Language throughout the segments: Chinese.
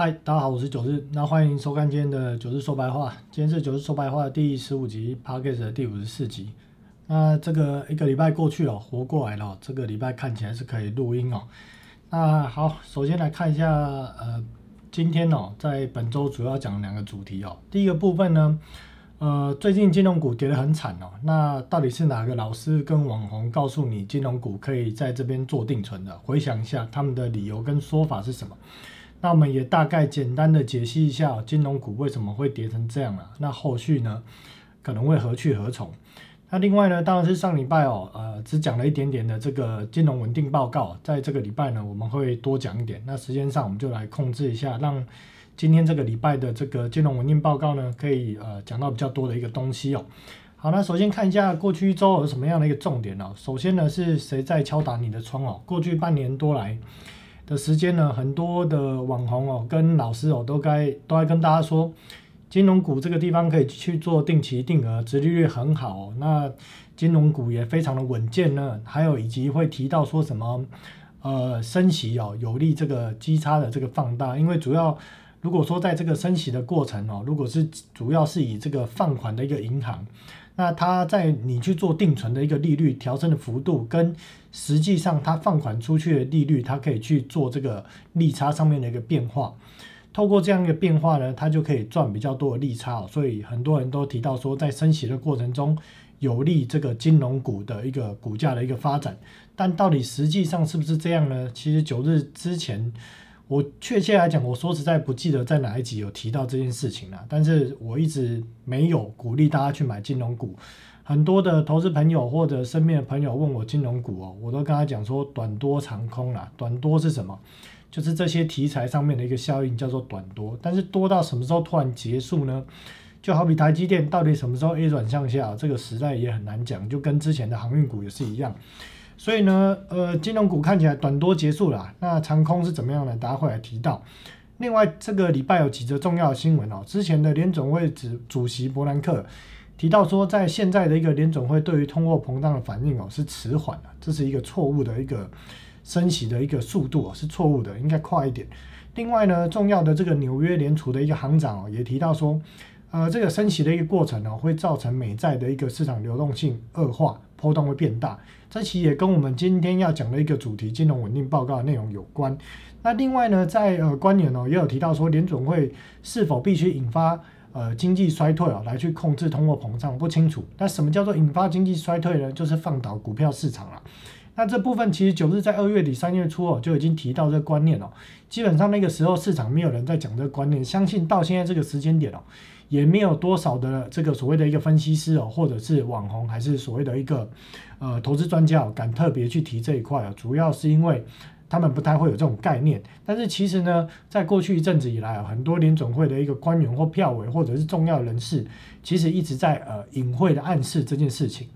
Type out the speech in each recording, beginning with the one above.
嗨，大家好，我是九日，那欢迎收看今天的九日说白话。今天是九日说白话第十五集 p o d c a s t 的第五十四集。那这个一个礼拜过去了，活过来了，这个礼拜看起来是可以录音哦。那好，首先来看一下，呃，今天哦，在本周主要讲两个主题哦。第一个部分呢，呃，最近金融股跌得很惨哦。那到底是哪个老师跟网红告诉你金融股可以在这边做定存的？回想一下他们的理由跟说法是什么？那我们也大概简单的解析一下金融股为什么会跌成这样了。那后续呢，可能会何去何从？那另外呢，当然是上礼拜哦，呃，只讲了一点点的这个金融稳定报告，在这个礼拜呢，我们会多讲一点。那时间上我们就来控制一下，让今天这个礼拜的这个金融稳定报告呢，可以呃讲到比较多的一个东西哦。好，那首先看一下过去一周有什么样的一个重点哦。首先呢，是谁在敲打你的窗哦？过去半年多来。的时间呢，很多的网红哦，跟老师哦，都该都在跟大家说，金融股这个地方可以去做定期定额，殖利率很好，那金融股也非常的稳健呢。还有以及会提到说什么，呃，升息哦，有利这个基差的这个放大，因为主要如果说在这个升息的过程哦，如果是主要是以这个放款的一个银行。那它在你去做定存的一个利率调升的幅度，跟实际上它放款出去的利率，它可以去做这个利差上面的一个变化。透过这样一个变化呢，它就可以赚比较多的利差。所以很多人都提到说，在升息的过程中，有利这个金融股的一个股价的一个发展。但到底实际上是不是这样呢？其实九日之前。我确切来讲，我说实在不记得在哪一集有提到这件事情了。但是我一直没有鼓励大家去买金融股。很多的投资朋友或者身边的朋友问我金融股哦，我都跟他讲说短多长空啦。短多是什么？就是这些题材上面的一个效应叫做短多。但是多到什么时候突然结束呢？就好比台积电到底什么时候 A 转向下，这个时代也很难讲。就跟之前的航运股也是一样。所以呢，呃，金融股看起来短多结束了，那长空是怎么样呢？大家会来提到。另外，这个礼拜有几则重要的新闻哦。之前的联总会主主席伯南克提到说，在现在的一个联总会对于通货膨胀的反应哦是迟缓的，这是一个错误的一个升息的一个速度哦是错误的，应该快一点。另外呢，重要的这个纽约联储的一个行长哦也提到说，呃，这个升息的一个过程呢会造成美债的一个市场流动性恶化。波动会变大，这其实也跟我们今天要讲的一个主题——金融稳定报告的内容有关。那另外呢，在呃官员哦也有提到说，联准会是否必须引发呃经济衰退哦来去控制通货膨胀，不清楚。那什么叫做引发经济衰退呢？就是放倒股票市场了。那这部分其实九日在二月底三月初哦就已经提到这个观念哦，基本上那个时候市场没有人在讲这个观念，相信到现在这个时间点哦。也没有多少的这个所谓的一个分析师哦，或者是网红，还是所谓的一个呃投资专家哦敢特别去提这一块啊，主要是因为他们不太会有这种概念。但是其实呢，在过去一阵子以来啊，很多联总会的一个官员或票委或者是重要人士，其实一直在呃隐晦的暗示这件事情。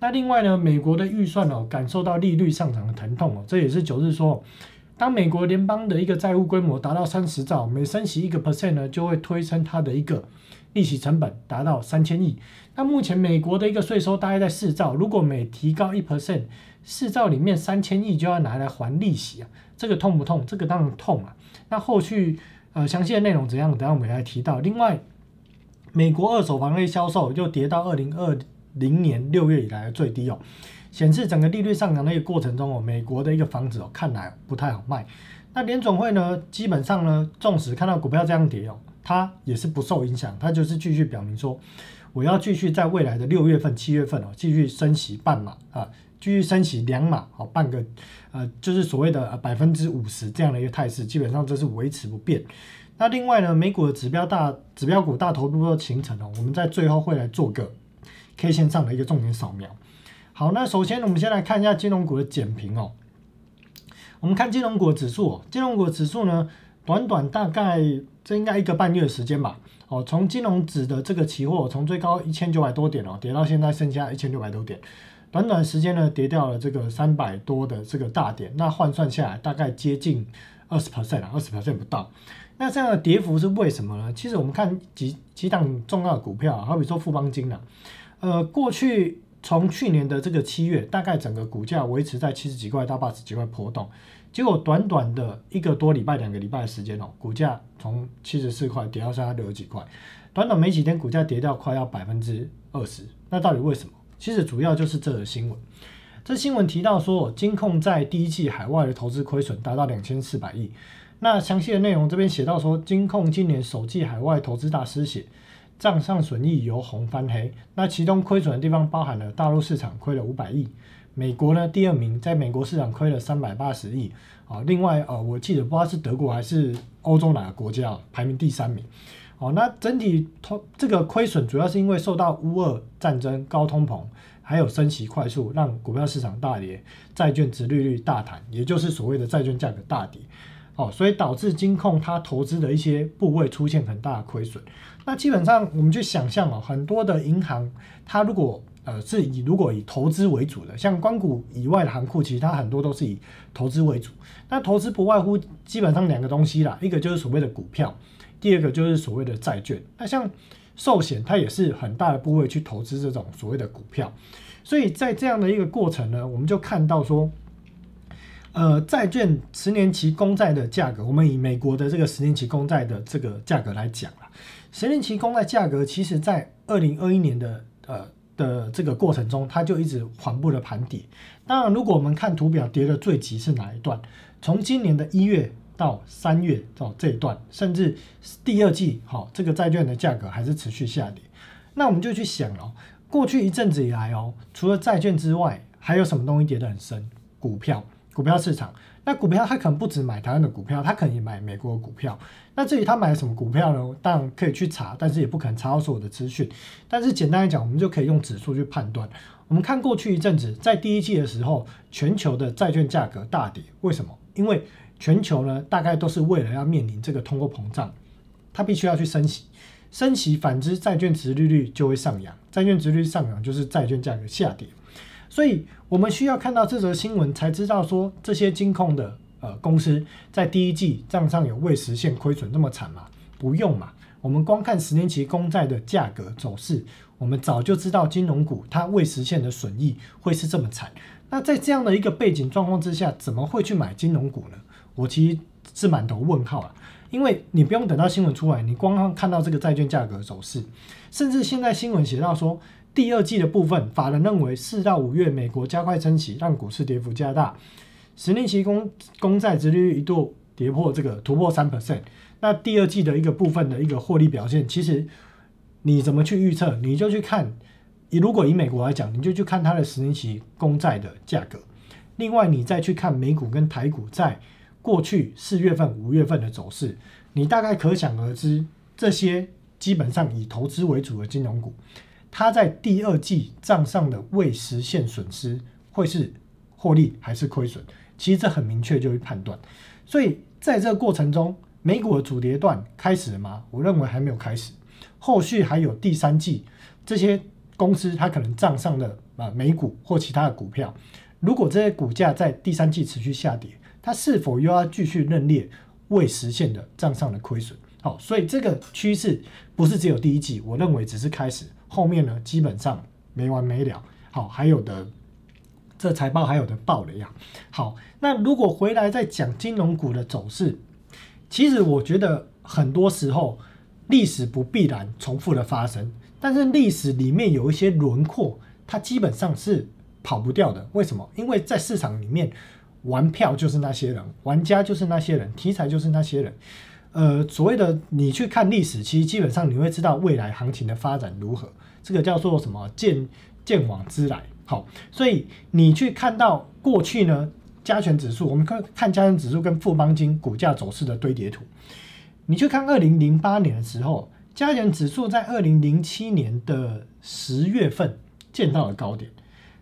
那另外呢，美国的预算哦，感受到利率上涨的疼痛哦，这也是九日说，当美国联邦的一个债务规模达到三十兆，每升息一个 percent 呢，就会推升它的一个。利息成本达到三千亿，那目前美国的一个税收大概在四兆，如果每提高一 percent，四兆里面三千亿就要拿来还利息啊，这个痛不痛？这个当然痛啊。那后续呃详细的内容怎样？等下我们来提到。另外，美国二手房类销售又跌到二零二零年六月以来的最低哦，显示整个利率上涨的一个过程中哦，美国的一个房子哦看来不太好卖。那联总会呢，基本上呢，纵使看到股票这样跌哦。它也是不受影响，它就是继续表明说，我要继续在未来的六月份、七月份哦，继续升息半码啊，继续升息两码哦，半个呃，就是所谓的百分之五十这样的一个态势，基本上这是维持不变。那另外呢，美股的指标大指标股大头部都形成哦，我们在最后会来做个 K 线上的一个重点扫描。好，那首先我们先来看一下金融股的简评哦。我们看金融股指数，金融股指数呢，短短大概。这应该一个半月的时间吧。哦，从金融指的这个期货，从最高一千九百多点哦，跌到现在剩下一千六百多点，短短时间呢，跌掉了这个三百多的这个大点，那换算下来大概接近二十 percent，二十 percent 不到。那这样的跌幅是为什么呢？其实我们看几几档重要的股票，好比说富邦金啊，呃，过去从去年的这个七月，大概整个股价维持在七十几块到八十几块波动。结果短短的一个多礼拜、两个礼拜的时间哦，股价从七十四块跌到现在六十几块，短短没几天，股价跌掉快要百分之二十。那到底为什么？其实主要就是这则新闻。这新闻提到说，金控在第一季海外的投资亏损达到两千四百亿。那详细的内容这边写到说，金控今年首季海外投资大失血，账上损益由红翻黑。那其中亏损的地方包含了大陆市场亏了五百亿。美国呢，第二名，在美国市场亏了三百八十亿啊。另外，呃，我记得不知道是德国还是欧洲哪个国家排名第三名。哦，那整体通这个亏损主要是因为受到乌俄战争、高通膨，还有升息快速，让股票市场大跌，债券值利率大弹，也就是所谓的债券价格大跌。哦，所以导致金控它投资的一些部位出现很大的亏损。那基本上我们去想象哦，很多的银行它如果呃，是以如果以投资为主的，像关谷以外的行库，其实它很多都是以投资为主。那投资不外乎基本上两个东西啦，一个就是所谓的股票，第二个就是所谓的债券。那像寿险，它也是很大的部位去投资这种所谓的股票。所以在这样的一个过程呢，我们就看到说，呃，债券十年期公债的价格，我们以美国的这个十年期公债的这个价格来讲啦，十年期公债价格，其实在二零二一年的呃。的这个过程中，它就一直缓步的盘跌。当然，如果我们看图表，跌的最急是哪一段？从今年的一月到三月到这一段，甚至第二季，好，这个债券的价格还是持续下跌。那我们就去想哦，过去一阵子以来哦，除了债券之外，还有什么东西跌得很深？股票，股票市场。那股票他可能不止买台湾的股票，他可能也买美国的股票。那至于他买了什么股票呢？当然可以去查，但是也不可能查到所有的资讯。但是简单来讲，我们就可以用指数去判断。我们看过去一阵子，在第一季的时候，全球的债券价格大跌。为什么？因为全球呢，大概都是为了要面临这个通货膨胀，它必须要去升息。升息，反之债券值利率就会上扬。债券值率上扬，就是债券价格下跌。所以我们需要看到这则新闻，才知道说这些金控的呃公司在第一季账上有未实现亏损那么惨吗？不用嘛，我们光看十年期公债的价格走势，我们早就知道金融股它未实现的损益会是这么惨。那在这样的一个背景状况之下，怎么会去买金融股呢？我其实是满头问号啊，因为你不用等到新闻出来，你光看到这个债券价格走势，甚至现在新闻写到说。第二季的部分，法人认为四到五月美国加快升息，让股市跌幅加大，十年期公公债殖利率一度跌破这个突破三 percent。那第二季的一个部分的一个获利表现，其实你怎么去预测？你就去看，如果以美国来讲，你就去看它的十年期公债的价格。另外，你再去看美股跟台股在过去四月份、五月份的走势，你大概可想而知，这些基本上以投资为主的金融股。它在第二季账上的未实现损失会是获利还是亏损？其实这很明确就会判断。所以在这个过程中，美股的主跌段开始了吗？我认为还没有开始。后续还有第三季这些公司它可能账上的啊美股或其他的股票，如果这些股价在第三季持续下跌，它是否又要继续认列未实现的账上的亏损？好，所以这个趋势不是只有第一季，我认为只是开始。后面呢，基本上没完没了。好，还有的这财报还有的爆了呀。好，那如果回来再讲金融股的走势，其实我觉得很多时候历史不必然重复的发生，但是历史里面有一些轮廓，它基本上是跑不掉的。为什么？因为在市场里面玩票就是那些人，玩家就是那些人，题材就是那些人。呃，所谓的你去看历史，其实基本上你会知道未来行情的发展如何。这个叫做什么见见往之来。好，所以你去看到过去呢，加权指数，我们看看加权指数跟富邦金股价走势的堆叠图。你去看二零零八年的时候，加权指数在二零零七年的十月份见到了高点。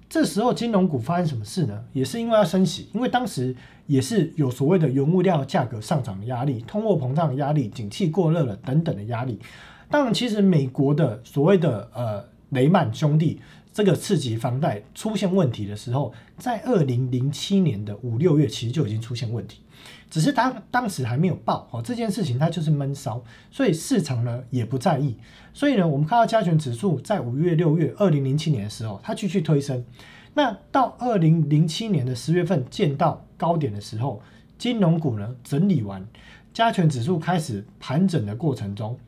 这时候金融股发生什么事呢？也是因为要升息，因为当时也是有所谓的原物料价格上涨的压力、通货膨胀的压力、景气过热了等等的压力。当然，其实美国的所谓的呃雷曼兄弟这个次级房贷出现问题的时候，在二零零七年的五六月其实就已经出现问题，只是当当时还没有爆哦这件事情，它就是闷烧，所以市场呢也不在意。所以呢，我们看到加权指数在五月、六月，二零零七年的时候，它继续推升。那到二零零七年的十月份见到高点的时候，金融股呢整理完，加权指数开始盘整的过程中，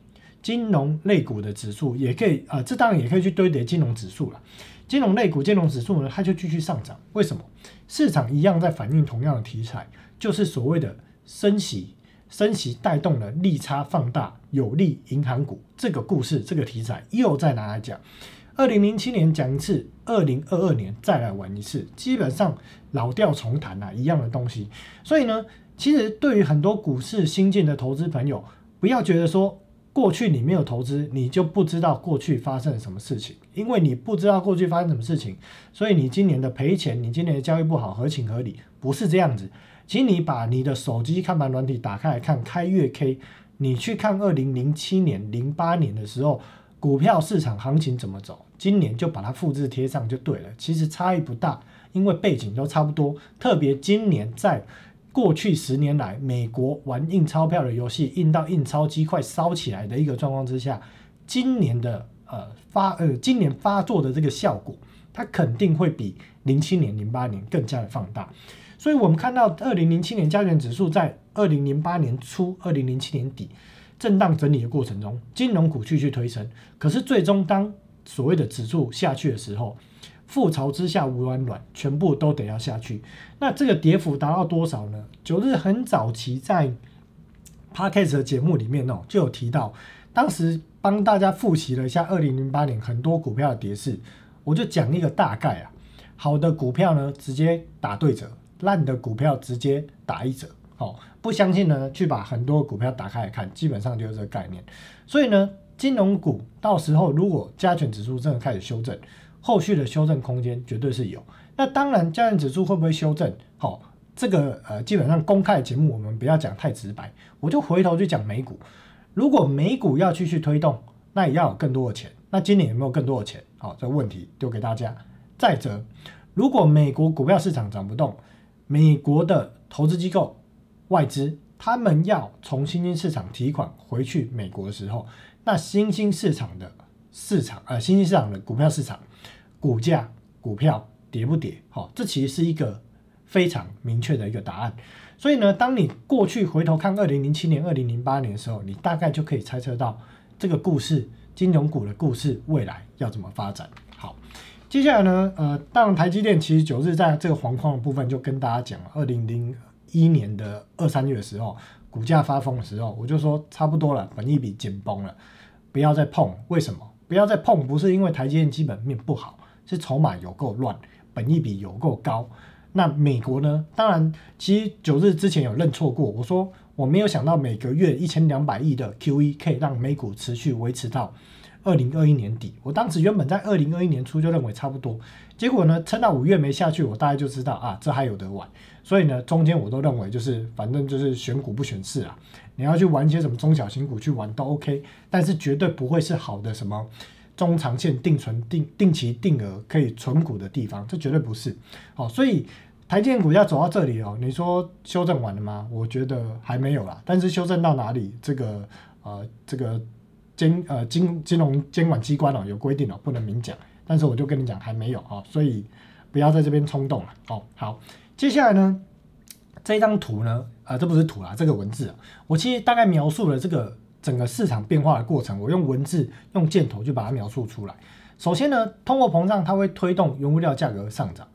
金融类股的指数也可以啊，这当然也可以去堆叠金融指数了。金融类股、金融指数呢，它就继续上涨。为什么？市场一样在反映同样的题材，就是所谓的升息，升息带动了利差放大，有利银行股。这个故事，这个题材又再拿来讲。二零零七年讲一次，二零二二年再来玩一次，基本上老调重弹啊，一样的东西。所以呢，其实对于很多股市新进的投资朋友，不要觉得说。过去你没有投资，你就不知道过去发生了什么事情，因为你不知道过去发生什么事情，所以你今年的赔钱，你今年的交易不好，合情合理，不是这样子。请你把你的手机看盘软体打开来看，开月 K，你去看二零零七年、零八年的时候，股票市场行情怎么走，今年就把它复制贴上就对了。其实差异不大，因为背景都差不多，特别今年在。过去十年来，美国玩印钞票的游戏，印到印钞机快烧起来的一个状况之下，今年的呃发呃今年发作的这个效果，它肯定会比零七年、零八年更加的放大。所以，我们看到二零零七年加权指数在二零零八年初、二零零七年底震荡整理的过程中，金融股继续推升，可是最终当所谓的指数下去的时候，覆巢之下无完卵，全部都得要下去。那这个跌幅达到多少呢？九日很早期在 Podcast 的节目里面哦，就有提到，当时帮大家复习了一下二零零八年很多股票的跌势，我就讲一个大概啊。好的股票呢，直接打对折；烂的股票直接打一折。哦，不相信呢，去把很多股票打开来看，基本上就是这个概念。所以呢，金融股到时候如果加权指数真的开始修正。后续的修正空间绝对是有，那当然，加权指数会不会修正？好，这个呃，基本上公开的节目我们不要讲太直白，我就回头去讲美股。如果美股要继续推动，那也要有更多的钱。那今年有没有更多的钱？好，这个问题丢给大家。再者，如果美国股票市场涨不动，美国的投资机构、外资他们要从新兴市场提款回去美国的时候，那新兴市场的市场呃，新兴市场的股票市场。股价、股票跌不跌？好，这其实是一个非常明确的一个答案。所以呢，当你过去回头看二零零七年、二零零八年的时候，你大概就可以猜测到这个故事，金融股的故事未来要怎么发展。好，接下来呢，呃，当然台积电其实九日在这个黄框的部分就跟大家讲了，二零零一年的二三月的时候，股价发疯的时候，我就说差不多了，本一笔紧绷了，不要再碰。为什么？不要再碰？不是因为台积电基本面不好。是筹码有够乱，本益比有够高。那美国呢？当然，其实九日之前有认错过。我说我没有想到每个月一千两百亿的 QE 可以让美股持续维持到二零二一年底。我当时原本在二零二一年初就认为差不多，结果呢，撑到五月没下去，我大概就知道啊，这还有得玩。所以呢，中间我都认为就是反正就是选股不选市啊。你要去玩一些什么中小型股去玩都 OK，但是绝对不会是好的什么。中长线定存、定定期定额可以存股的地方，这绝对不是。好，所以台积电股价走到这里哦，你说修正完了吗？我觉得还没有啦。但是修正到哪里，这个呃，这个监呃金金融监管机关哦有规定哦，不能明讲。但是我就跟你讲，还没有啊，所以不要在这边冲动了。哦，好，接下来呢，这张图呢，啊，这不是图啦，这个文字，我其实大概描述了这个。整个市场变化的过程，我用文字、用箭头就把它描述出来。首先呢，通货膨胀它会推动原物料价格上涨，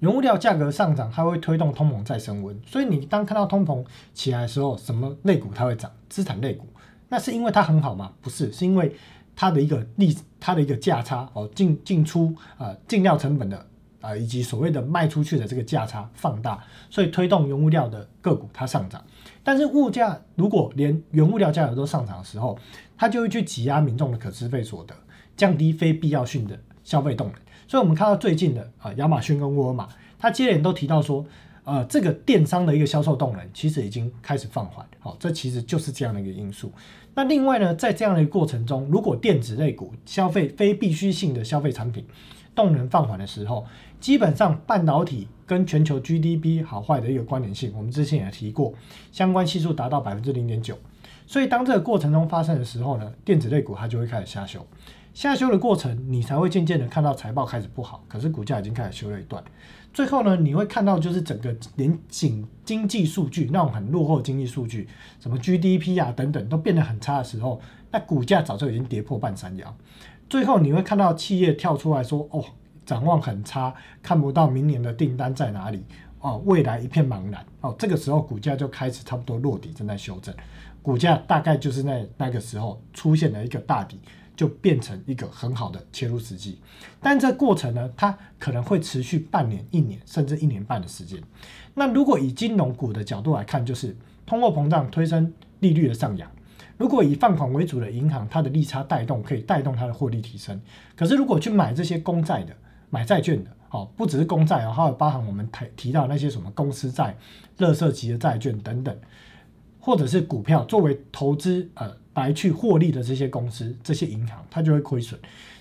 原物料价格上涨，它会推动通膨再升温。所以你当看到通膨起来的时候，什么类股它会涨？资产类股。那是因为它很好吗？不是，是因为它的一个利，它的一个价差哦，进进出啊，进料成本的啊，以及所谓的卖出去的这个价差放大，所以推动原物料的个股它上涨。但是物价如果连原物料价格都上涨的时候，它就会去挤压民众的可支配所得，降低非必要性的消费动能。所以，我们看到最近的啊，亚马逊跟沃尔玛，它接连都提到说，呃，这个电商的一个销售动能其实已经开始放缓。好，这其实就是这样的一个因素。那另外呢，在这样的一个过程中，如果电子类股消费非必需性的消费产品，动能放缓的时候，基本上半导体跟全球 GDP 好坏的一个关联性，我们之前也提过，相关系数达到百分之零点九。所以当这个过程中发生的时候呢，电子类股它就会开始下修。下修的过程，你才会渐渐的看到财报开始不好，可是股价已经开始修了一段。最后呢，你会看到就是整个连经经济数据那种很落后的经济数据，什么 GDP 啊等等都变得很差的时候，那股价早就已经跌破半山腰。最后你会看到企业跳出来说：“哦，展望很差，看不到明年的订单在哪里，哦，未来一片茫然。”哦，这个时候股价就开始差不多落底，正在修正。股价大概就是在那个时候出现了一个大底。就变成一个很好的切入时机，但这过程呢，它可能会持续半年、一年，甚至一年半的时间。那如果以金融股的角度来看，就是通货膨胀推升利率的上扬。如果以放款为主的银行，它的利差带动可以带动它的获利提升。可是如果去买这些公债的、买债券的，哦，不只是公债哦，还有包含我们提提到那些什么公司债、乐色级的债券等等，或者是股票作为投资，呃。来去获利的这些公司、这些银行，它就会亏损。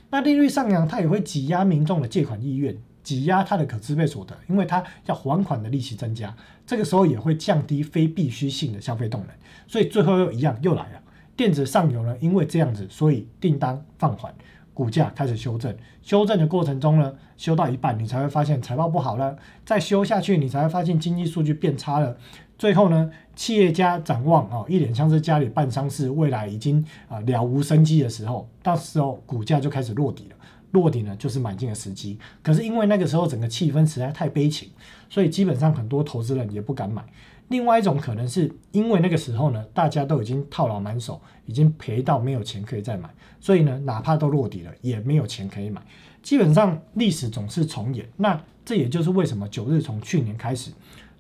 那利率上扬，它也会挤压民众的借款意愿，挤压它的可支配所得，因为它要还款的利息增加。这个时候也会降低非必需性的消费动能。所以最后又一样又来了，电子上游呢，因为这样子，所以订单放缓，股价开始修正。修正的过程中呢，修到一半，你才会发现财报不好了。再修下去，你才会发现经济数据变差了。最后呢，企业家展望啊，一脸像是家里办丧事，未来已经啊了无生机的时候，到时候股价就开始落底了。落底呢，就是买进的时机。可是因为那个时候整个气氛实在太悲情，所以基本上很多投资人也不敢买。另外一种可能是因为那个时候呢，大家都已经套牢满手，已经赔到没有钱可以再买，所以呢，哪怕都落底了，也没有钱可以买。基本上历史总是重演。那这也就是为什么九日从去年开始。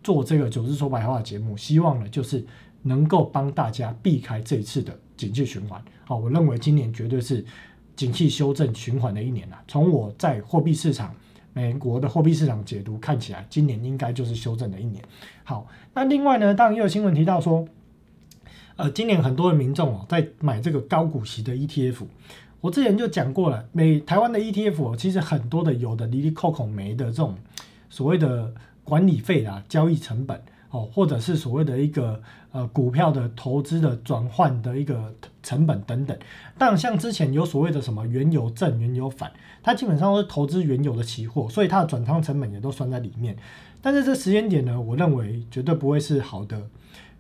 做这个九日说白话节目，希望呢就是能够帮大家避开这一次的景气循环。好，我认为今年绝对是景气修正循环的一年啊。从我在货币市场、美国的货币市场解读看起来，今年应该就是修正的一年。好，那另外呢，当然也有新闻提到说，呃，今年很多的民众哦在买这个高股息的 ETF。我之前就讲过了，美台湾的 ETF 哦，其实很多的有的离离扣扣没的这种所谓的。管理费啊，交易成本哦，或者是所谓的一个呃股票的投资的转换的一个成本等等。但像之前有所谓的什么原油正、原油反，它基本上都是投资原油的期货，所以它的转仓成本也都算在里面。但是这时间点呢，我认为绝对不会是好的，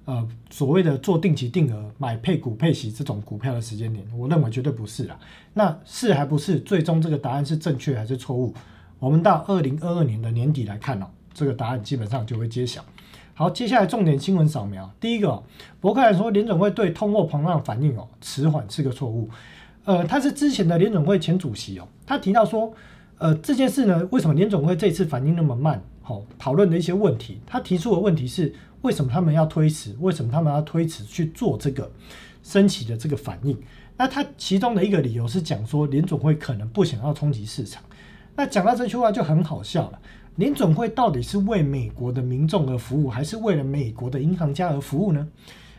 呃，所谓的做定期定额买配股配息这种股票的时间点，我认为绝对不是啦。那是还不是？最终这个答案是正确还是错误？我们到二零二二年的年底来看哦。这个答案基本上就会揭晓。好，接下来重点新闻扫描。第一个，伯克兰说联总会对通货膨胀反应哦迟缓是个错误。呃，他是之前的联总会前主席哦，他提到说，呃，这件事呢，为什么联总会这次反应那么慢？好，讨论的一些问题，他提出的问题是，为什么他们要推迟？为什么他们要推迟去做这个升息的这个反应？那他其中的一个理由是讲说，联总会可能不想要冲击市场。那讲到这句话就很好笑了。联总会到底是为美国的民众而服务，还是为了美国的银行家而服务呢？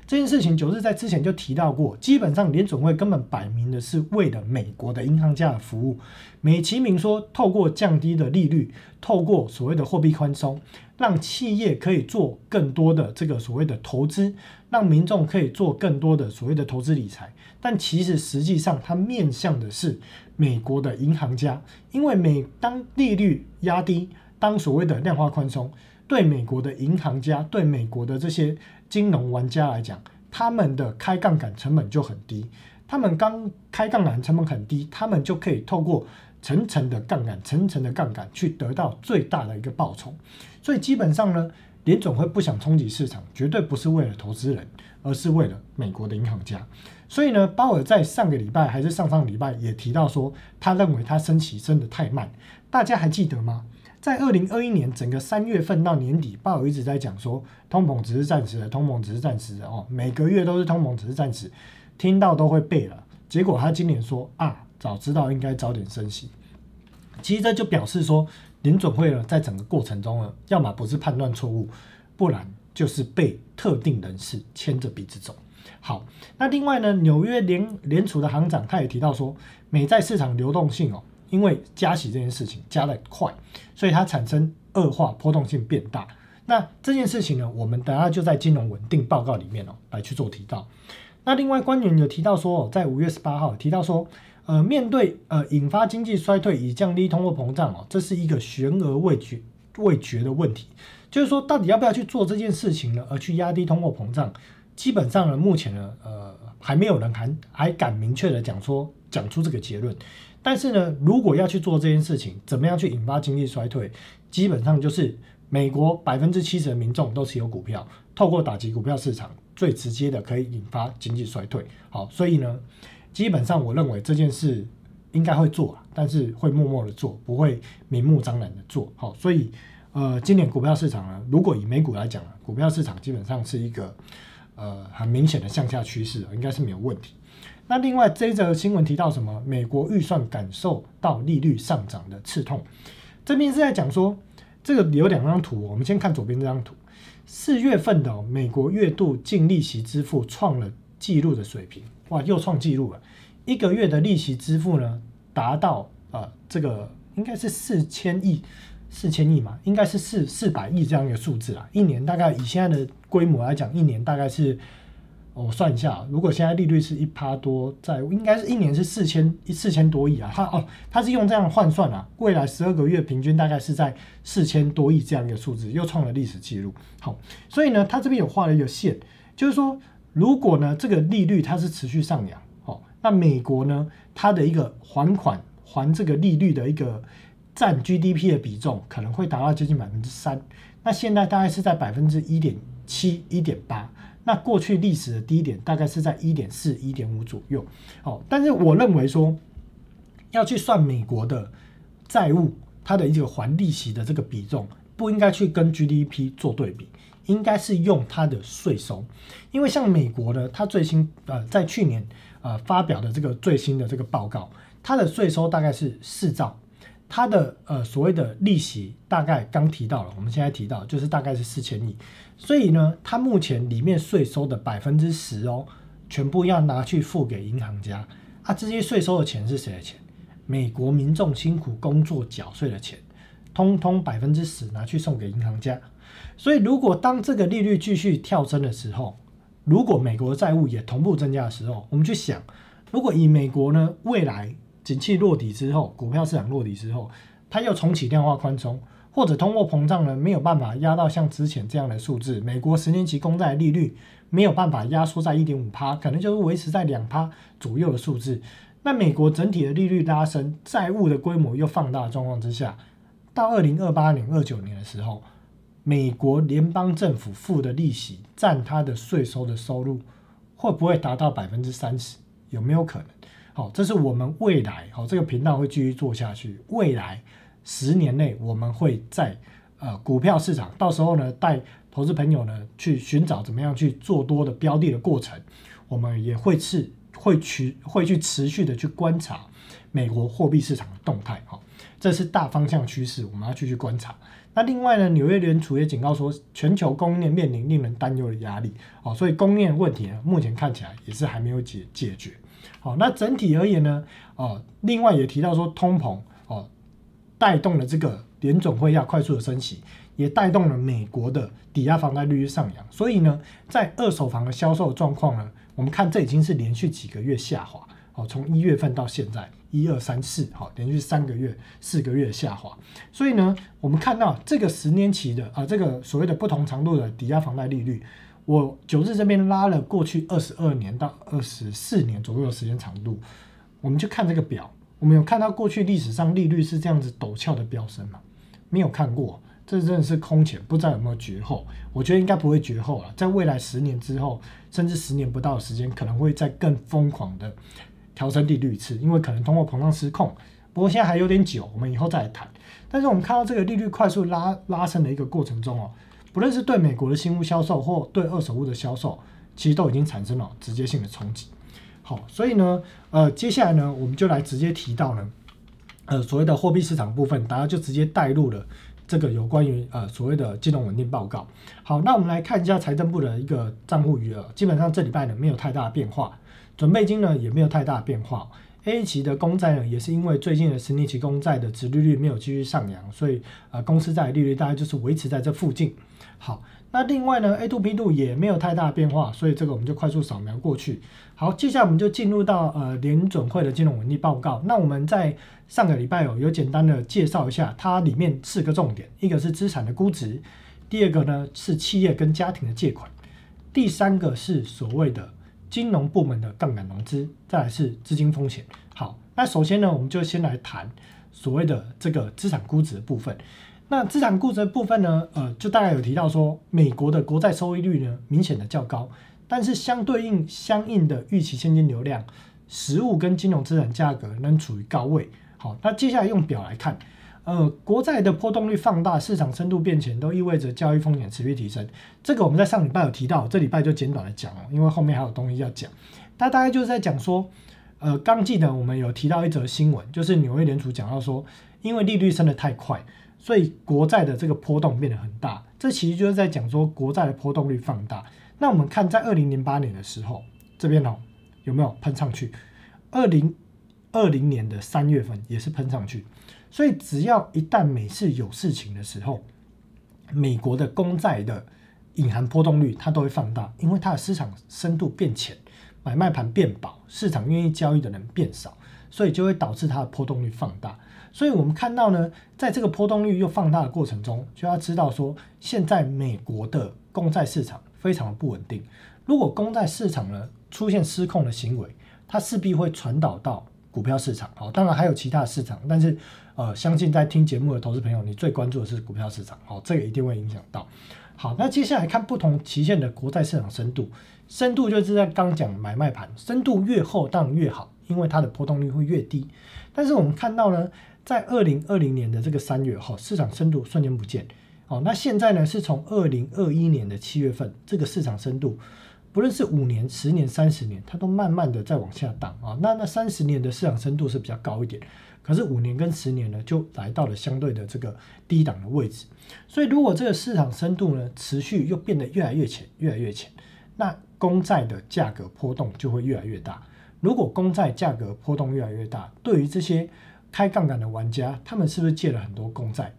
这件事情九日在之前就提到过，基本上联总会根本摆明的是为了美国的银行家而服务。美其名说，透过降低的利率，透过所谓的货币宽松，让企业可以做更多的这个所谓的投资，让民众可以做更多的所谓的投资理财。但其实实际上，它面向的是美国的银行家，因为每当利率压低。当所谓的量化宽松对美国的银行家、对美国的这些金融玩家来讲，他们的开杠杆成本就很低。他们刚开杠杆成本很低，他们就可以透过层层的杠杆、层层的杠杆去得到最大的一个报酬。所以基本上呢，联总会不想冲击市场，绝对不是为了投资人，而是为了美国的银行家。所以呢，鲍尔在上个礼拜还是上上礼拜也提到说，他认为他升息升得太慢。大家还记得吗？在二零二一年整个三月份到年底，鲍尔一直在讲说，通膨只是暂时的，通膨只是暂时的哦，每个月都是通膨只是暂时，听到都会背了。结果他今年说啊，早知道应该早点升息。其实这就表示说，联准会呢，在整个过程中呢，要么不是判断错误，不然就是被特定人士牵着鼻子走。好，那另外呢，纽约联联储的行长他也提到说，美债市场流动性哦。因为加息这件事情加的快，所以它产生恶化，波动性变大。那这件事情呢，我们等下就在金融稳定报告里面哦来去做提到。那另外官员有提到说，在五月十八号提到说，呃，面对呃引发经济衰退以降低通货膨胀哦，这是一个悬而未决未决的问题。就是说，到底要不要去做这件事情呢？而去压低通货膨胀，基本上呢，目前呢，呃，还没有人还还敢明确的讲说讲出这个结论。但是呢，如果要去做这件事情，怎么样去引发经济衰退？基本上就是美国百分之七十的民众都持有股票，透过打击股票市场。最直接的可以引发经济衰退，好，所以呢，基本上我认为这件事应该会做，但是会默默的做，不会明目张胆的做，好，所以呃，今年股票市场呢，如果以美股来讲，股票市场基本上是一个呃很明显的向下趋势，应该是没有问题。那另外这则新闻提到什么？美国预算感受到利率上涨的刺痛，这边是在讲说，这个有两张图，我们先看左边这张图。四月份的美国月度净利息支付创了纪录的水平，哇，又创纪录了。一个月的利息支付呢，达到呃这个应该是四千亿，四千亿嘛，应该是四四百亿这样一个数字啊。一年大概以现在的规模来讲，一年大概是。我算一下，如果现在利率是一趴多，在应该是一年是四千一四千多亿啊。它哦，它是用这样换算啊，未来十二个月平均大概是在四千多亿这样一个数字，又创了历史记录。好，所以呢，它这边有画了一个线，就是说，如果呢这个利率它是持续上扬，哦，那美国呢它的一个还款还这个利率的一个占 GDP 的比重可能会达到接近百分之三，那现在大概是在百分之一点七一点八。那过去历史的低点大概是在一点四、一点五左右，哦，但是我认为说要去算美国的债务，它的一个还利息的这个比重，不应该去跟 GDP 做对比，应该是用它的税收，因为像美国的，它最新呃在去年呃发表的这个最新的这个报告，它的税收大概是四兆。它的呃所谓的利息大概刚提到了，我们现在提到就是大概是四千亿，所以呢，它目前里面税收的百分之十哦，全部要拿去付给银行家啊，这些税收的钱是谁的钱？美国民众辛苦工作缴税的钱，通通百分之十拿去送给银行家。所以如果当这个利率继续跳升的时候，如果美国债务也同步增加的时候，我们去想，如果以美国呢未来。景气落底之后，股票市场落底之后，它又重启量化宽松，或者通货膨胀呢没有办法压到像之前这样的数字，美国十年期公债利率没有办法压缩在一点五趴，可能就是维持在两趴左右的数字。那美国整体的利率拉升，债务的规模又放大的状况之下，到二零二八年、二九年的时候，美国联邦政府付的利息占它的税收的收入，会不会达到百分之三十？有没有可能？好，这是我们未来好这个频道会继续做下去。未来十年内，我们会在呃股票市场，到时候呢带投资朋友呢去寻找怎么样去做多的标的的过程。我们也会是会去会去持续的去观察美国货币市场的动态。哈，这是大方向趋势，我们要继续观察。那另外呢，纽约联储也警告说，全球供应链面临令人担忧的压力。哦，所以供应链问题呢，目前看起来也是还没有解解决。好，那整体而言呢，哦，另外也提到说，通膨，带动了这个联总会要快速的升息，也带动了美国的抵押房贷利率上扬。所以呢，在二手房的销售状况呢，我们看这已经是连续几个月下滑。哦，从一月份到现在，一二三四，好，连续三个月、四个月下滑。所以呢，我们看到这个十年期的啊，这个所谓的不同长度的抵押房贷利率。我九日这边拉了过去二十二年到二十四年左右的时间长度，我们就看这个表，我们有看到过去历史上利率是这样子陡峭的飙升吗？没有看过，这真的是空前，不知道有没有绝后。我觉得应该不会绝后了，在未来十年之后，甚至十年不到的时间，可能会再更疯狂的调升利率一次，因为可能通货膨胀失控。不过现在还有点久，我们以后再来谈。但是我们看到这个利率快速拉拉升的一个过程中哦。不论是对美国的新屋销售或对二手屋的销售，其实都已经产生了直接性的冲击。好，所以呢，呃，接下来呢，我们就来直接提到呢，呃，所谓的货币市场部分，大家就直接带入了这个有关于呃所谓的金融稳定报告。好，那我们来看一下财政部的一个账户余额，基本上这礼拜呢没有太大的变化，准备金呢也没有太大的变化，A 级的公债呢，也是因为最近的十年期公债的殖利率没有继续上扬，所以呃公司债利率大概就是维持在这附近。好，那另外呢 A to B 度也没有太大变化，所以这个我们就快速扫描过去。好，接下来我们就进入到呃联准会的金融稳定报告。那我们在上个礼拜哦有简单的介绍一下，它里面四个重点，一个是资产的估值，第二个呢是企业跟家庭的借款，第三个是所谓的。金融部门的杠杆融资，再来是资金风险。好，那首先呢，我们就先来谈所谓的这个资产估值的部分。那资产估值的部分呢，呃，就大概有提到说，美国的国债收益率呢明显的较高，但是相对应相应的预期现金流量、实物跟金融资产价格仍处于高位。好，那接下来用表来看。呃，国债的波动率放大，市场深度变浅，都意味着交易风险持续提升。这个我们在上礼拜有提到，这礼拜就简短的讲哦，因为后面还有东西要讲。它大概就是在讲说，呃，刚记得我们有提到一则新闻，就是纽约联储讲到说，因为利率升得太快，所以国债的这个波动变得很大。这其实就是在讲说，国债的波动率放大。那我们看在二零零八年的时候，这边哦有没有喷上去？二零二零年的三月份也是喷上去。所以，只要一旦美市有事情的时候，美国的公债的隐含波动率它都会放大，因为它的市场深度变浅，买卖盘变薄，市场愿意交易的人变少，所以就会导致它的波动率放大。所以我们看到呢，在这个波动率又放大的过程中，就要知道说，现在美国的公债市场非常的不稳定。如果公债市场呢出现失控的行为，它势必会传导到股票市场。好，当然还有其他市场，但是。呃，相信在听节目的投资朋友，你最关注的是股票市场，好，这个一定会影响到。好，那接下来看不同期限的国债市场深度，深度就是在刚讲买卖盘，深度越厚当然越好，因为它的波动率会越低。但是我们看到呢，在二零二零年的这个三月后，市场深度瞬间不见。哦，那现在呢，是从二零二一年的七月份，这个市场深度，不论是五年、十年、三十年，它都慢慢的在往下荡啊。那那三十年的市场深度是比较高一点。可是五年跟十年呢，就来到了相对的这个低档的位置。所以如果这个市场深度呢持续又变得越来越浅，越来越浅，那公债的价格波动就会越来越大。如果公债价格波动越来越大，对于这些开杠杆的玩家，他们是不是借了很多公债？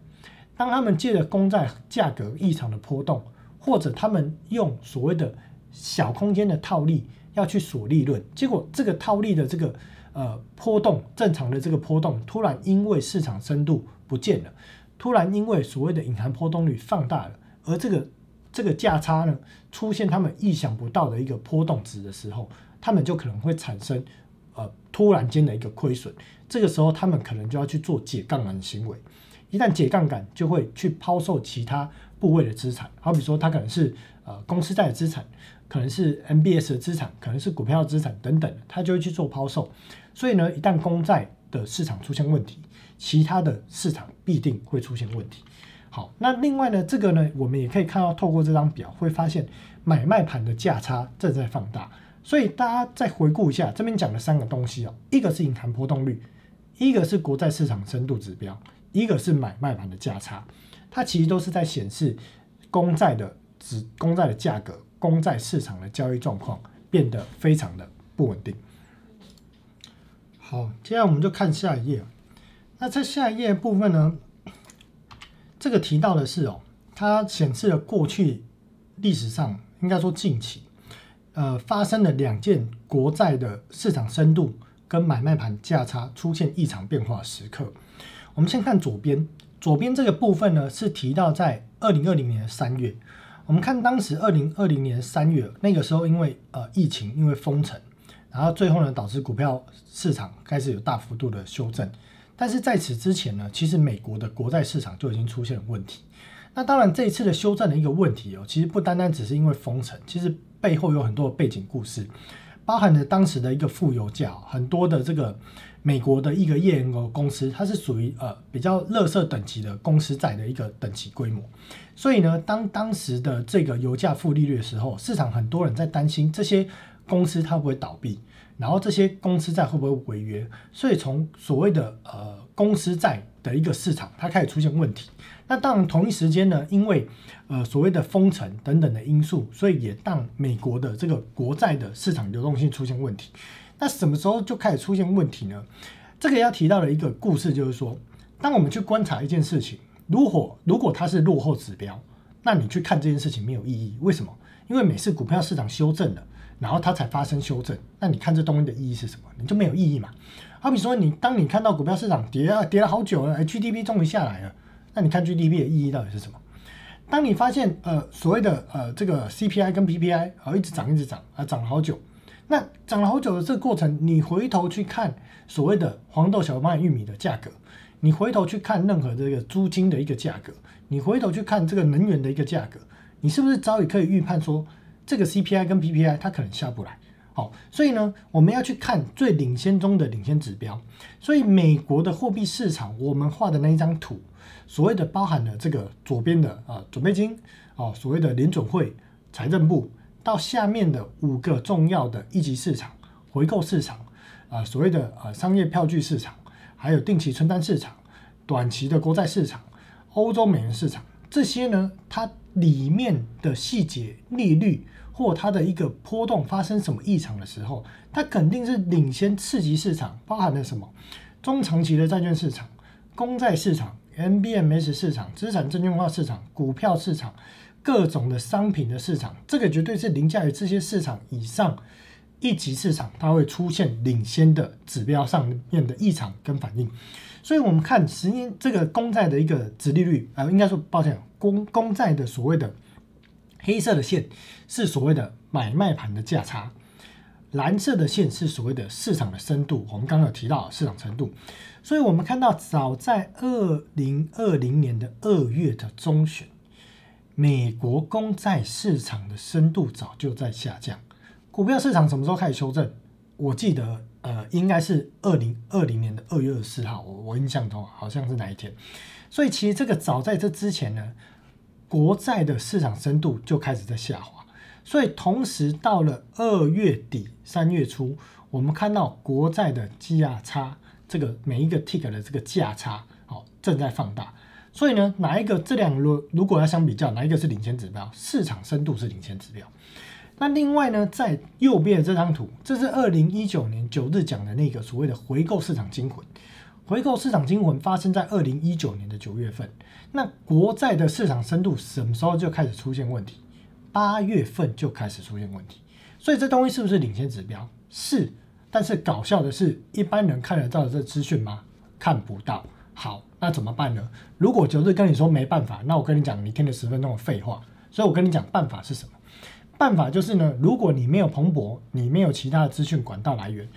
当他们借的公债价格异常的波动，或者他们用所谓的小空间的套利要去锁利润，结果这个套利的这个。呃，波动正常的这个波动，突然因为市场深度不见了，突然因为所谓的隐含波动率放大了，而这个这个价差呢，出现他们意想不到的一个波动值的时候，他们就可能会产生呃突然间的一个亏损，这个时候他们可能就要去做解杠杆的行为，一旦解杠杆，就会去抛售其他部位的资产，好比说它可能是呃公司债的资产，可能是 MBS 的资产，可能是股票资产等等，他就会去做抛售。所以呢，一旦公债的市场出现问题，其他的市场必定会出现问题。好，那另外呢，这个呢，我们也可以看到，透过这张表会发现买卖盘的价差正在放大。所以大家再回顾一下，这边讲的三个东西哦，一个是隐含波动率，一个是国债市场深度指标，一个是买卖盘的价差，它其实都是在显示公债的指公债的价格，公债市场的交易状况变得非常的不稳定。好，接下来我们就看下一页。那在下一页部分呢，这个提到的是哦，它显示了过去历史上应该说近期，呃，发生了两件国债的市场深度跟买卖盘价差出现异常变化时刻。我们先看左边，左边这个部分呢是提到在二零二零年三月。我们看当时二零二零年三月那个时候，因为呃疫情，因为封城。然后最后呢，导致股票市场开始有大幅度的修正。但是在此之前呢，其实美国的国债市场就已经出现了问题。那当然，这一次的修正的一个问题哦，其实不单单只是因为封城，其实背后有很多的背景故事，包含了当时的一个负油价，很多的这个美国的一个页岩油公司，它是属于呃比较垃圾等级的公司债的一个等级规模。所以呢，当当时的这个油价负利率的时候，市场很多人在担心这些。公司它会不会倒闭？然后这些公司债会不会违约？所以从所谓的呃公司债的一个市场，它开始出现问题，那当然同一时间呢，因为呃所谓的封城等等的因素，所以也让美国的这个国债的市场流动性出现问题。那什么时候就开始出现问题呢？这个要提到的一个故事就是说，当我们去观察一件事情，如果如果它是落后指标，那你去看这件事情没有意义。为什么？因为每次股票市场修正了，然后它才发生修正，那你看这东西的意义是什么？你就没有意义嘛。好比说，你当你看到股票市场跌啊跌了好久了，GDP 终于下来了，那你看 GDP 的意义到底是什么？当你发现呃所谓的呃这个 CPI 跟 PPI 啊一直涨一直涨啊涨了好久，那涨了好久的这个过程，你回头去看所谓的黄豆、小麦、玉米的价格，你回头去看任何这个租金的一个价格，你回头去看这个能源的一个价格。你是不是早已可以预判说，这个 CPI 跟 PPI 它可能下不来？好，所以呢，我们要去看最领先中的领先指标。所以美国的货币市场，我们画的那一张图，所谓的包含了这个左边的啊准备金，哦，所谓的联准会、财政部，到下面的五个重要的一级市场，回购市场，啊，所谓的呃商业票据市场，还有定期存单市场、短期的国债市场、欧洲美元市场，这些呢，它。里面的细节、利率或它的一个波动发生什么异常的时候，它肯定是领先刺激市场，包含了什么中长期的债券市场、公债市场、MBMS 市场、资产证券化市场、股票市场、各种的商品的市场，这个绝对是凌驾于这些市场以上一级市场，它会出现领先的指标上面的异常跟反应。所以，我们看十年这个公债的一个值利率，呃，应该说，抱歉，公公债的所谓的黑色的线是所谓的买卖盘的价差，蓝色的线是所谓的市场的深度。我们刚刚有提到市场程度，所以我们看到早在二零二零年的二月的中旬，美国公债市场的深度早就在下降。股票市场什么时候开始修正？我记得。呃，应该是二零二零年的二月二十四号，我我印象中好像是哪一天。所以其实这个早在这之前呢，国债的市场深度就开始在下滑。所以同时到了二月底三月初，我们看到国债的价差，这个每一个 tick 的这个价差，哦正在放大。所以呢，哪一个这两轮如果要相比较，哪一个是领先指标？市场深度是领先指标。那另外呢，在右边的这张图，这是二零一九年九日讲的那个所谓的回购市场惊魂。回购市场惊魂发生在二零一九年的九月份。那国债的市场深度什么时候就开始出现问题？八月份就开始出现问题。所以这东西是不是领先指标？是。但是搞笑的是，一般人看得到这资讯吗？看不到。好，那怎么办呢？如果九日跟你说没办法，那我跟你讲，你听了十分钟的废话。所以我跟你讲，办法是什么？办法就是呢，如果你没有蓬勃，你没有其他的资讯管道来源，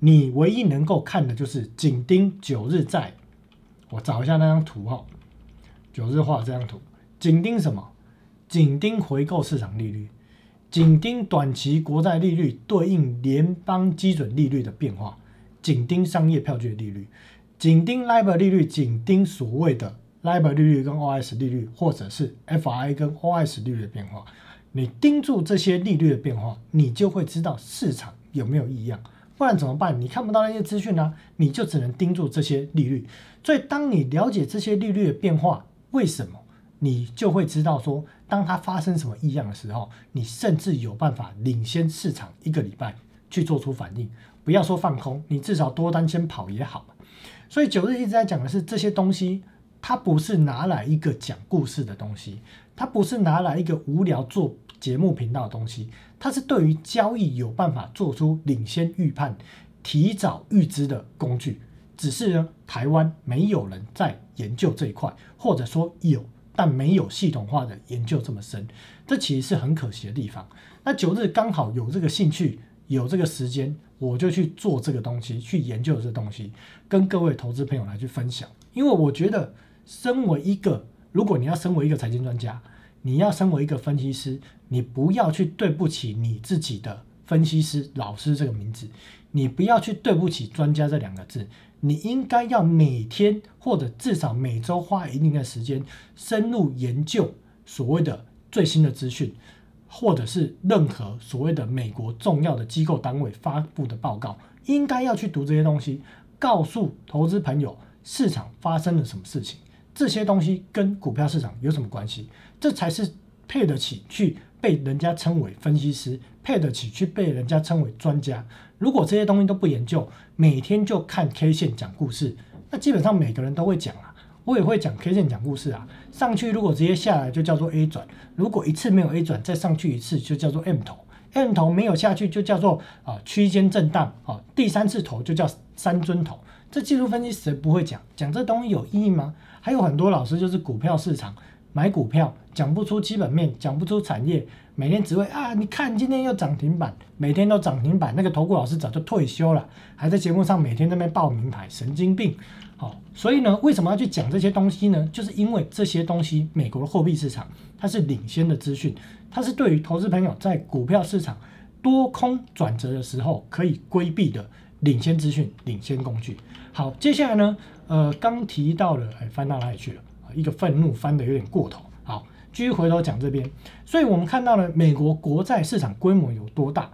你唯一能够看的就是紧盯九日债。我找一下那张图哈，九日画这张图，紧盯什么？紧盯回购市场利率，紧盯短期国债利率对应联邦基准利率的变化，紧盯商业票据利率，紧盯 LIBOR 利率，紧盯所谓的 LIBOR 利率跟 OS 利率，或者是 FI 跟 OS 利率的变化。你盯住这些利率的变化，你就会知道市场有没有异样。不然怎么办？你看不到那些资讯呢？你就只能盯住这些利率。所以，当你了解这些利率的变化，为什么你就会知道说，当它发生什么异样的时候，你甚至有办法领先市场一个礼拜去做出反应。不要说放空，你至少多单先跑也好。所以九日一直在讲的是这些东西，它不是拿来一个讲故事的东西，它不是拿来一个无聊做。节目频道的东西，它是对于交易有办法做出领先预判、提早预知的工具。只是呢，台湾没有人在研究这一块，或者说有，但没有系统化的研究这么深，这其实是很可惜的地方。那九日刚好有这个兴趣，有这个时间，我就去做这个东西，去研究这东西，跟各位投资朋友来去分享。因为我觉得，身为一个，如果你要身为一个财经专家，你要身为一个分析师，你不要去对不起你自己的分析师老师这个名字，你不要去对不起专家这两个字，你应该要每天或者至少每周花一定的时间深入研究所谓的最新的资讯，或者是任何所谓的美国重要的机构单位发布的报告，应该要去读这些东西，告诉投资朋友市场发生了什么事情。这些东西跟股票市场有什么关系？这才是配得起去被人家称为分析师，配得起去被人家称为专家。如果这些东西都不研究，每天就看 K 线讲故事，那基本上每个人都会讲啊，我也会讲 K 线讲故事啊。上去如果直接下来就叫做 A 转，如果一次没有 A 转，再上去一次就叫做 M 头，M 头没有下去就叫做啊区间震荡啊，第三次头就叫三尊头。这技术分析谁不会讲？讲这东西有意义吗？还有很多老师就是股票市场买股票，讲不出基本面，讲不出产业，每天只会啊，你看今天又涨停板，每天都涨停板。那个投顾老师早就退休了，还在节目上每天那边报名牌，神经病。好，所以呢，为什么要去讲这些东西呢？就是因为这些东西，美国的货币市场它是领先的资讯，它是对于投资朋友在股票市场多空转折的时候可以规避的领先资讯、领先工具。好，接下来呢？呃，刚提到了，哎，翻到哪里去了？一个愤怒翻的有点过头。继续回头讲这边。所以我们看到了美国国债市场规模有多大？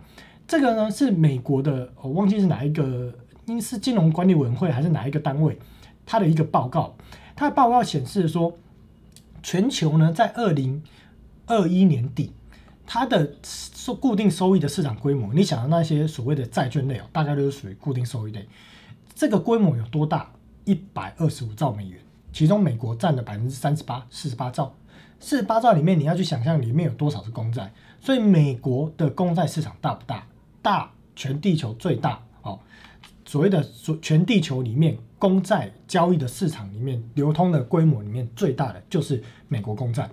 这个呢是美国的，我忘记是哪一个，应是金融管理委员会还是哪一个单位，它的一个报告。它的报告显示说，全球呢在二零二一年底，它的收固定收益的市场规模，你想那些所谓的债券类哦，大概都是属于固定收益类。这个规模有多大？一百二十五兆美元，其中美国占了百分之三十八，四十八兆。四十八兆里面，你要去想象里面有多少是公债。所以美国的公债市场大不大？大，全地球最大哦。所谓的全地球里面公债交易的市场里面，流通的规模里面最大的就是美国公债。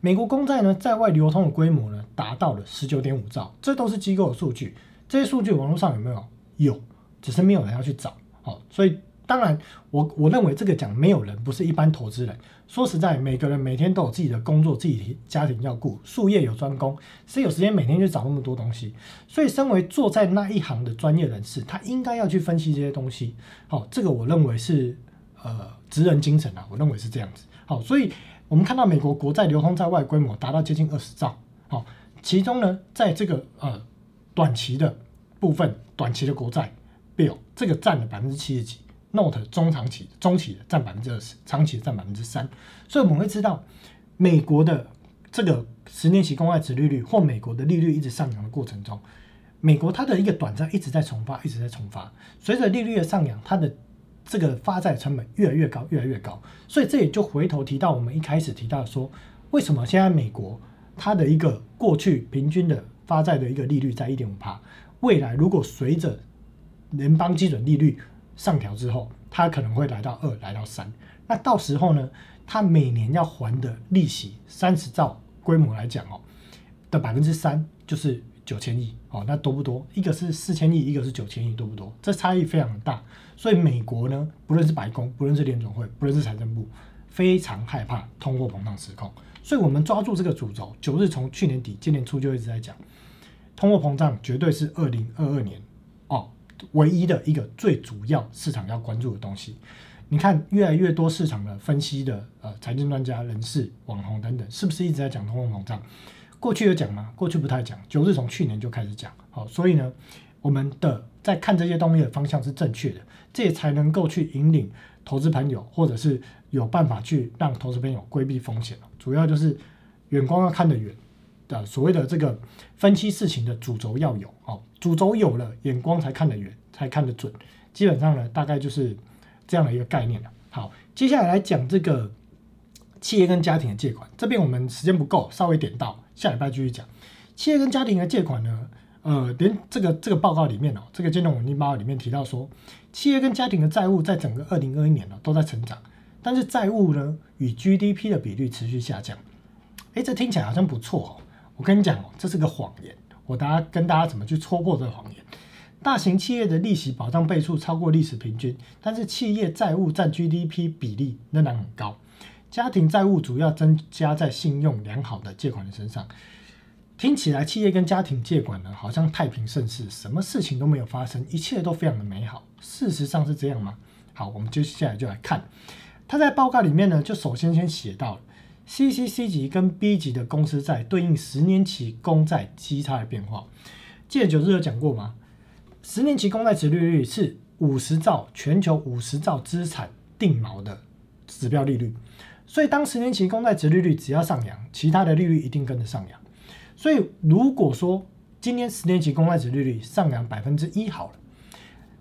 美国公债呢，在外流通的规模呢，达到了十九点五兆。这都是机构的数据。这些数据网络上有没有？有。只是没有人要去找，好，所以当然，我我认为这个讲没有人不是一般投资人。说实在，每个人每天都有自己的工作、自己家庭要顾，术业有专攻，谁有时间每天去找那么多东西？所以，身为坐在那一行的专业人士，他应该要去分析这些东西。好，这个我认为是呃职人精神啊，我认为是这样子。好，所以我们看到美国国债流通在外规模达到接近二十兆，好，其中呢，在这个呃短期的部分，短期的国债。bill 这个占了百分之七十几，note 中长期、中期的占百分之二十，长期的占百分之三。所以我们会知道，美国的这个十年期公债殖利率或美国的利率一直上扬的过程中，美国它的一个短债一直在重发，一直在重发。随着利率的上扬，它的这个发债成本越来越高，越来越高。所以这也就回头提到我们一开始提到说，为什么现在美国它的一个过去平均的发债的一个利率在一点五帕，未来如果随着联邦基准利率上调之后，它可能会来到二，来到三。那到时候呢，它每年要还的利息三十兆规模来讲哦，的百分之三就是九千亿哦，那多不多？一个是四千亿，一个是九千亿，多不多？这差异非常大。所以美国呢，不论是白宫，不论是联总会，不论是财政部，非常害怕通货膨胀失控。所以我们抓住这个主轴，九日从去年底今年初就一直在讲，通货膨胀绝对是二零二二年。唯一的一个最主要市场要关注的东西，你看越来越多市场的分析的呃财经专家、人士、网红等等，是不是一直在讲通货膨胀？过去有讲吗？过去不太讲，九日从去年就开始讲。好，所以呢，我们的在看这些东西的方向是正确的，这也才能够去引领投资朋友，或者是有办法去让投资朋友规避风险。主要就是远光要看得远。的所谓的这个分析事情的主轴要有哦，主轴有了，眼光才看得远，才看得准。基本上呢，大概就是这样的一个概念了。好，接下来来讲这个企业跟家庭的借款。这边我们时间不够，稍微点到，下礼拜继续讲企业跟家庭的借款呢。呃，连这个这个报告里面哦，这个金融稳定报告里面提到说，企业跟家庭的债务在整个二零二一年呢都在成长，但是债务呢与 GDP 的比率持续下降。哎，这听起来好像不错哦。我跟你讲哦，这是个谎言。我大家跟大家怎么去戳破这个谎言？大型企业的利息保障倍数超过历史平均，但是企业债务占 GDP 比例仍然很高。家庭债务主要增加在信用良好的借款人身上。听起来企业跟家庭借款呢，好像太平盛世，什么事情都没有发生，一切都非常的美好。事实上是这样吗？好，我们接下来就来看。他在报告里面呢，就首先先写到。CCC 级跟 B 级的公司债对应十年期公债基差的变化，记得九日有讲过吗？十年期公债殖利率是五十兆全球五十兆资产定锚的指标利率。所以当十年期公债殖利率只要上扬，其他的利率一定跟着上扬。所以如果说今天十年期公债殖利率上扬百分之一好了，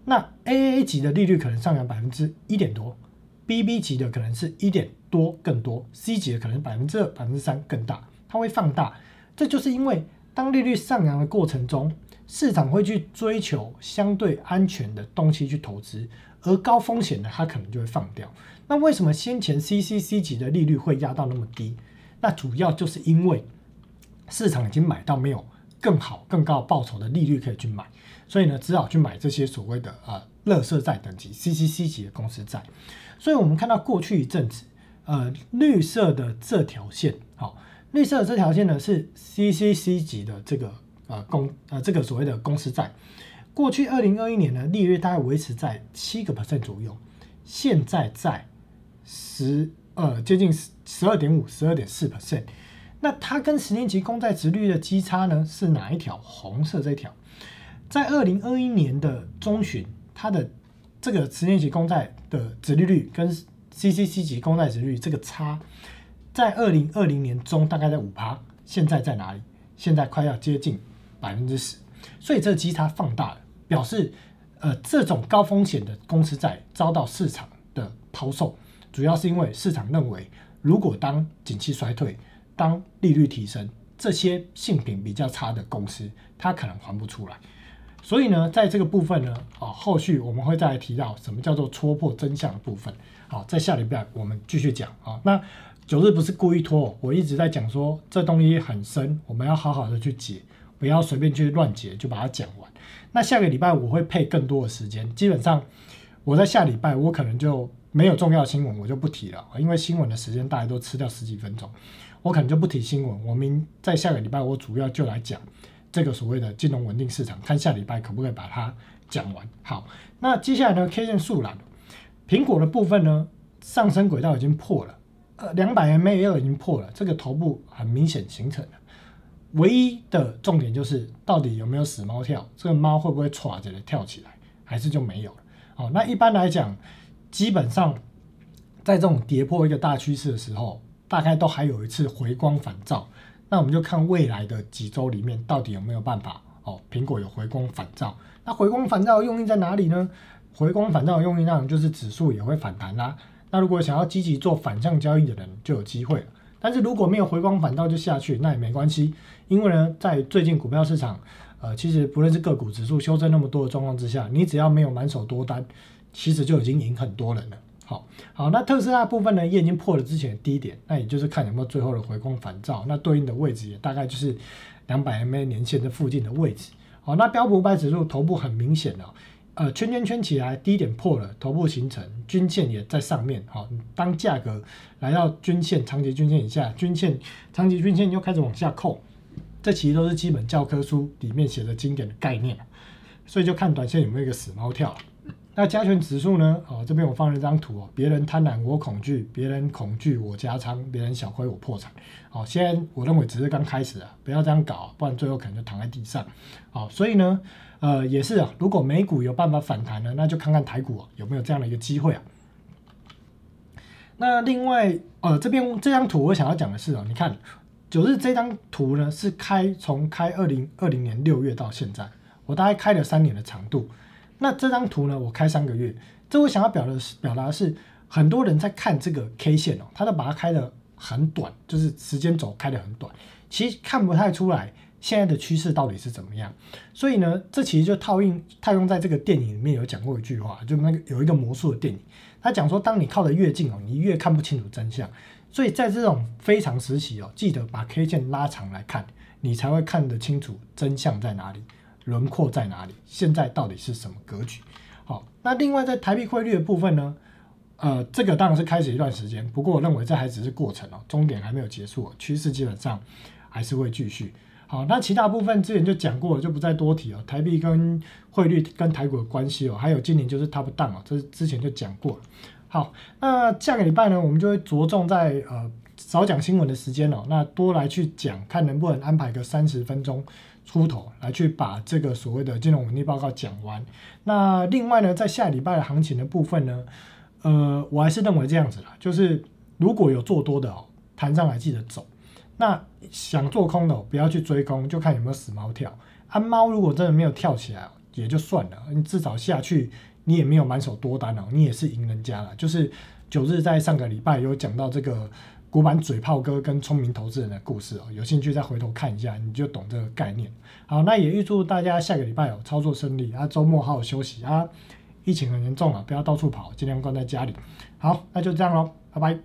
那 AAA 级的利率可能上扬百分之一点多，BB 级的可能是一点多更多，C 级的可能百分之二、百分之三更大，它会放大。这就是因为当利率上扬的过程中，市场会去追求相对安全的东西去投资，而高风险的它可能就会放掉。那为什么先前 CCC 级的利率会压到那么低？那主要就是因为市场已经买到没有更好、更高报酬的利率可以去买。所以呢，只好去买这些所谓的呃，乐色债等级 CCC 级的公司债。所以我们看到过去一阵子，呃，绿色的这条线，好，绿色的这条线呢是 CCC 级的这个呃公呃这个所谓的公司债。过去二零二一年呢，利率大概维持在七个 percent 左右，现在在十呃接近十十二点五、十二点四 percent。那它跟十年期公债值率的基差呢是哪一条？红色这条。在二零二一年的中旬，它的这个十年期公债的殖利率跟 CCC 级公债殖率这个差，在二零二零年中大概在五趴，现在在哪里？现在快要接近百分之十，所以这个基差放大了，表示呃这种高风险的公司债遭到市场的抛售，主要是因为市场认为，如果当景气衰退，当利率提升，这些性品比较差的公司，它可能还不出来。所以呢，在这个部分呢，啊，后续我们会再来提到什么叫做戳破真相的部分。好，在下礼拜我们继续讲啊。那九日不是故意拖，我一直在讲说这东西很深，我们要好好的去解，不要随便去乱解就把它讲完。那下个礼拜我会配更多的时间，基本上我在下礼拜我可能就没有重要新闻，我就不提了，因为新闻的时间大家都吃掉十几分钟，我可能就不提新闻。我明在下个礼拜我主要就来讲。这个所谓的金融稳定市场，看下礼拜可不可以把它讲完。好，那接下来呢？K 线速览，苹果的部分呢，上升轨道已经破了，呃，两百 MA 已经破了，这个头部很明显形成了。唯一的重点就是，到底有没有死猫跳？这个猫会不会歘着跳起来，还是就没有了？好，那一般来讲，基本上在这种跌破一个大趋势的时候，大概都还有一次回光返照。那我们就看未来的几周里面到底有没有办法哦，苹果有回光返照。那回光返照的用意在哪里呢？回光返照的用意当然就是指数也会反弹啦。那如果想要积极做反向交易的人就有机会了。但是如果没有回光返照就下去，那也没关系，因为呢，在最近股票市场，呃，其实不论是个股指数修正那么多的状况之下，你只要没有满手多单，其实就已经赢很多人了。好好，那特斯拉部分呢，也已经破了之前的低点，那也就是看有没有最后的回光返照，那对应的位置也大概就是两百 MA 年线的附近的位置。好，那标普五百指数头部很明显了，呃，圈圈圈起来，低点破了，头部形成，均线也在上面。好，当价格来到均线、长期均线以下，均线、长期均线又开始往下扣，这其实都是基本教科书里面写的经典的概念，所以就看短线有没有一个死猫跳。那加权指数呢？哦，这边我放了一张图哦。别人贪婪，我恐惧；别人恐惧，我加仓；别人小亏，我破产。好，现在我认为只是刚开始啊，不要这样搞，不然最后可能就躺在地上。好，所以呢，呃，也是啊，如果美股有办法反弹呢，那就看看台股有没有这样的一个机会啊。那另外，呃，这边这张图我想要讲的是哦，你看九日这张图呢，是开从开二零二零年六月到现在，我大概开了三年的长度。那这张图呢？我开三个月，这我想要表的是表达的是，很多人在看这个 K 线哦，他都把它开的很短，就是时间轴开的很短，其实看不太出来现在的趋势到底是怎么样。所以呢，这其实就套用套用在这个电影里面有讲过一句话，就那个有一个魔术的电影，他讲说，当你靠得越近哦，你越看不清楚真相。所以在这种非常时期哦，记得把 K 线拉长来看，你才会看得清楚真相在哪里。轮廓在哪里？现在到底是什么格局？好，那另外在台币汇率的部分呢？呃，这个当然是开始一段时间，不过我认为这还只是过程哦，终点还没有结束，趋势基本上还是会继续。好，那其他部分之前就讲过了，就不再多提了。台币跟汇率跟台股的关系哦，还有今年就是 top down 哦，这之前就讲过。好，那下个礼拜呢，我们就会着重在呃少讲新闻的时间哦，那多来去讲，看能不能安排个三十分钟。出头来去把这个所谓的金融稳定报告讲完。那另外呢，在下礼拜的行情的部分呢，呃，我还是认为这样子啦，就是如果有做多的哦，弹上来记得走。那想做空的不要去追空，就看有没有死猫跳。啊，猫如果真的没有跳起来，也就算了，你至少下去你也没有满手多单哦，你也是赢人家了。就是九日在上个礼拜有讲到这个古板嘴炮哥跟聪明投资人的故事哦，有兴趣再回头看一下，你就懂这个概念。好，那也预祝大家下个礼拜哦操作顺利啊，周末好好休息啊。疫情很严重啊，不要到处跑，尽量关在家里。好，那就这样喽，拜拜。